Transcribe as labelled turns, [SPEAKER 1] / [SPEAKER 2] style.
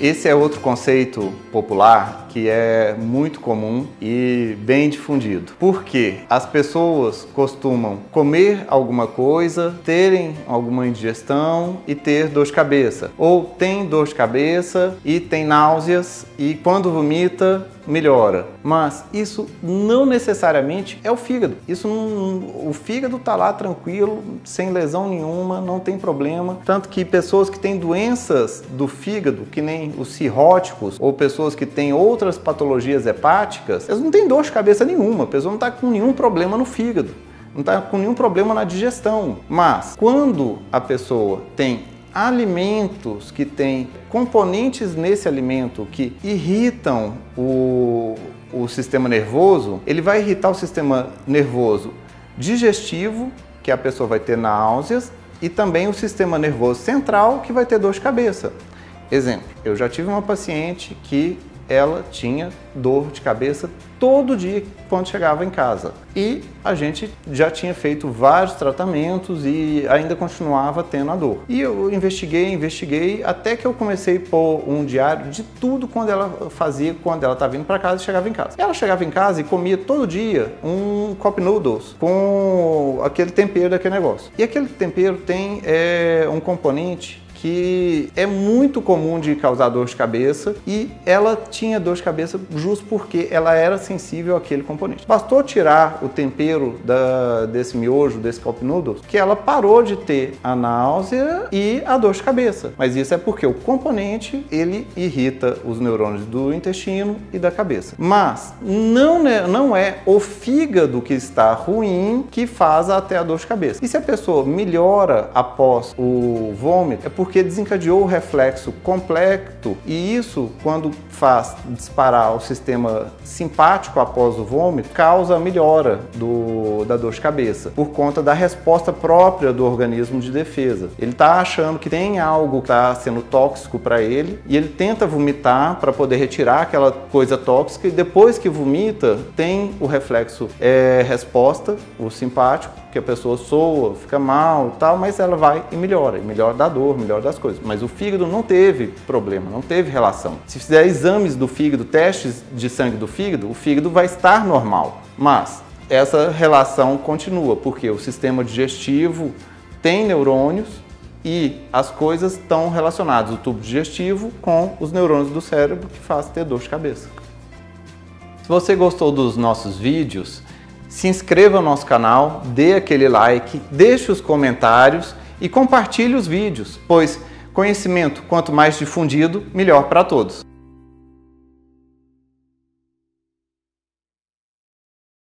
[SPEAKER 1] Esse é outro conceito popular que é muito comum e bem difundido. Porque as pessoas costumam comer alguma coisa, terem alguma indigestão e ter dor de cabeça. Ou tem dor de cabeça e tem náuseas e quando vomita melhora. Mas isso não necessariamente é o fígado. Isso não, o fígado está lá tranquilo, sem lesão nenhuma, não tem problema. Tanto que pessoas que têm doenças do fígado, que nem os cirróticos, ou pessoas que têm outras patologias hepáticas, elas não têm dor de cabeça nenhuma, a pessoa não está com nenhum problema no fígado não está com nenhum problema na digestão. Mas quando a pessoa tem alimentos que têm componentes nesse alimento que irritam o, o sistema nervoso, ele vai irritar o sistema nervoso digestivo, que a pessoa vai ter náuseas, e também o sistema nervoso central, que vai ter dor de cabeça. Exemplo, eu já tive uma paciente que ela tinha dor de cabeça todo dia quando chegava em casa. E a gente já tinha feito vários tratamentos e ainda continuava tendo a dor. E eu investiguei, investiguei, até que eu comecei a pôr um diário de tudo quando ela fazia, quando ela estava vindo para casa e chegava em casa. Ela chegava em casa e comia todo dia um cup noodles com aquele tempero daquele negócio. E aquele tempero tem é, um componente que é muito comum de causar dor de cabeça e ela tinha dor de cabeça justo porque ela era sensível àquele componente. Bastou tirar o tempero da, desse miojo, desse cup noodles, que ela parou de ter a náusea e a dor de cabeça. Mas isso é porque o componente ele irrita os neurônios do intestino e da cabeça. Mas não é, não é o fígado que está ruim que faz até a dor de cabeça. E se a pessoa melhora após o vômito, é porque porque desencadeou o reflexo completo e isso, quando faz disparar o sistema simpático após o vômito, causa a melhora do, da dor de cabeça, por conta da resposta própria do organismo de defesa. Ele está achando que tem algo que está sendo tóxico para ele e ele tenta vomitar para poder retirar aquela coisa tóxica e depois que vomita, tem o reflexo é, resposta, o simpático, que a pessoa soa, fica mal tal, mas ela vai e melhora, e melhora da dor, melhora das coisas. Mas o fígado não teve problema, não teve relação. Se fizer exames do fígado, testes de sangue do fígado, o fígado vai estar normal. Mas essa relação continua, porque o sistema digestivo tem neurônios e as coisas estão relacionadas, o tubo digestivo com os neurônios do cérebro que faz ter dor de cabeça. Se você gostou dos nossos vídeos, se inscreva no nosso canal, dê aquele like, deixe os comentários e compartilhe os vídeos, pois conhecimento quanto mais difundido, melhor para todos.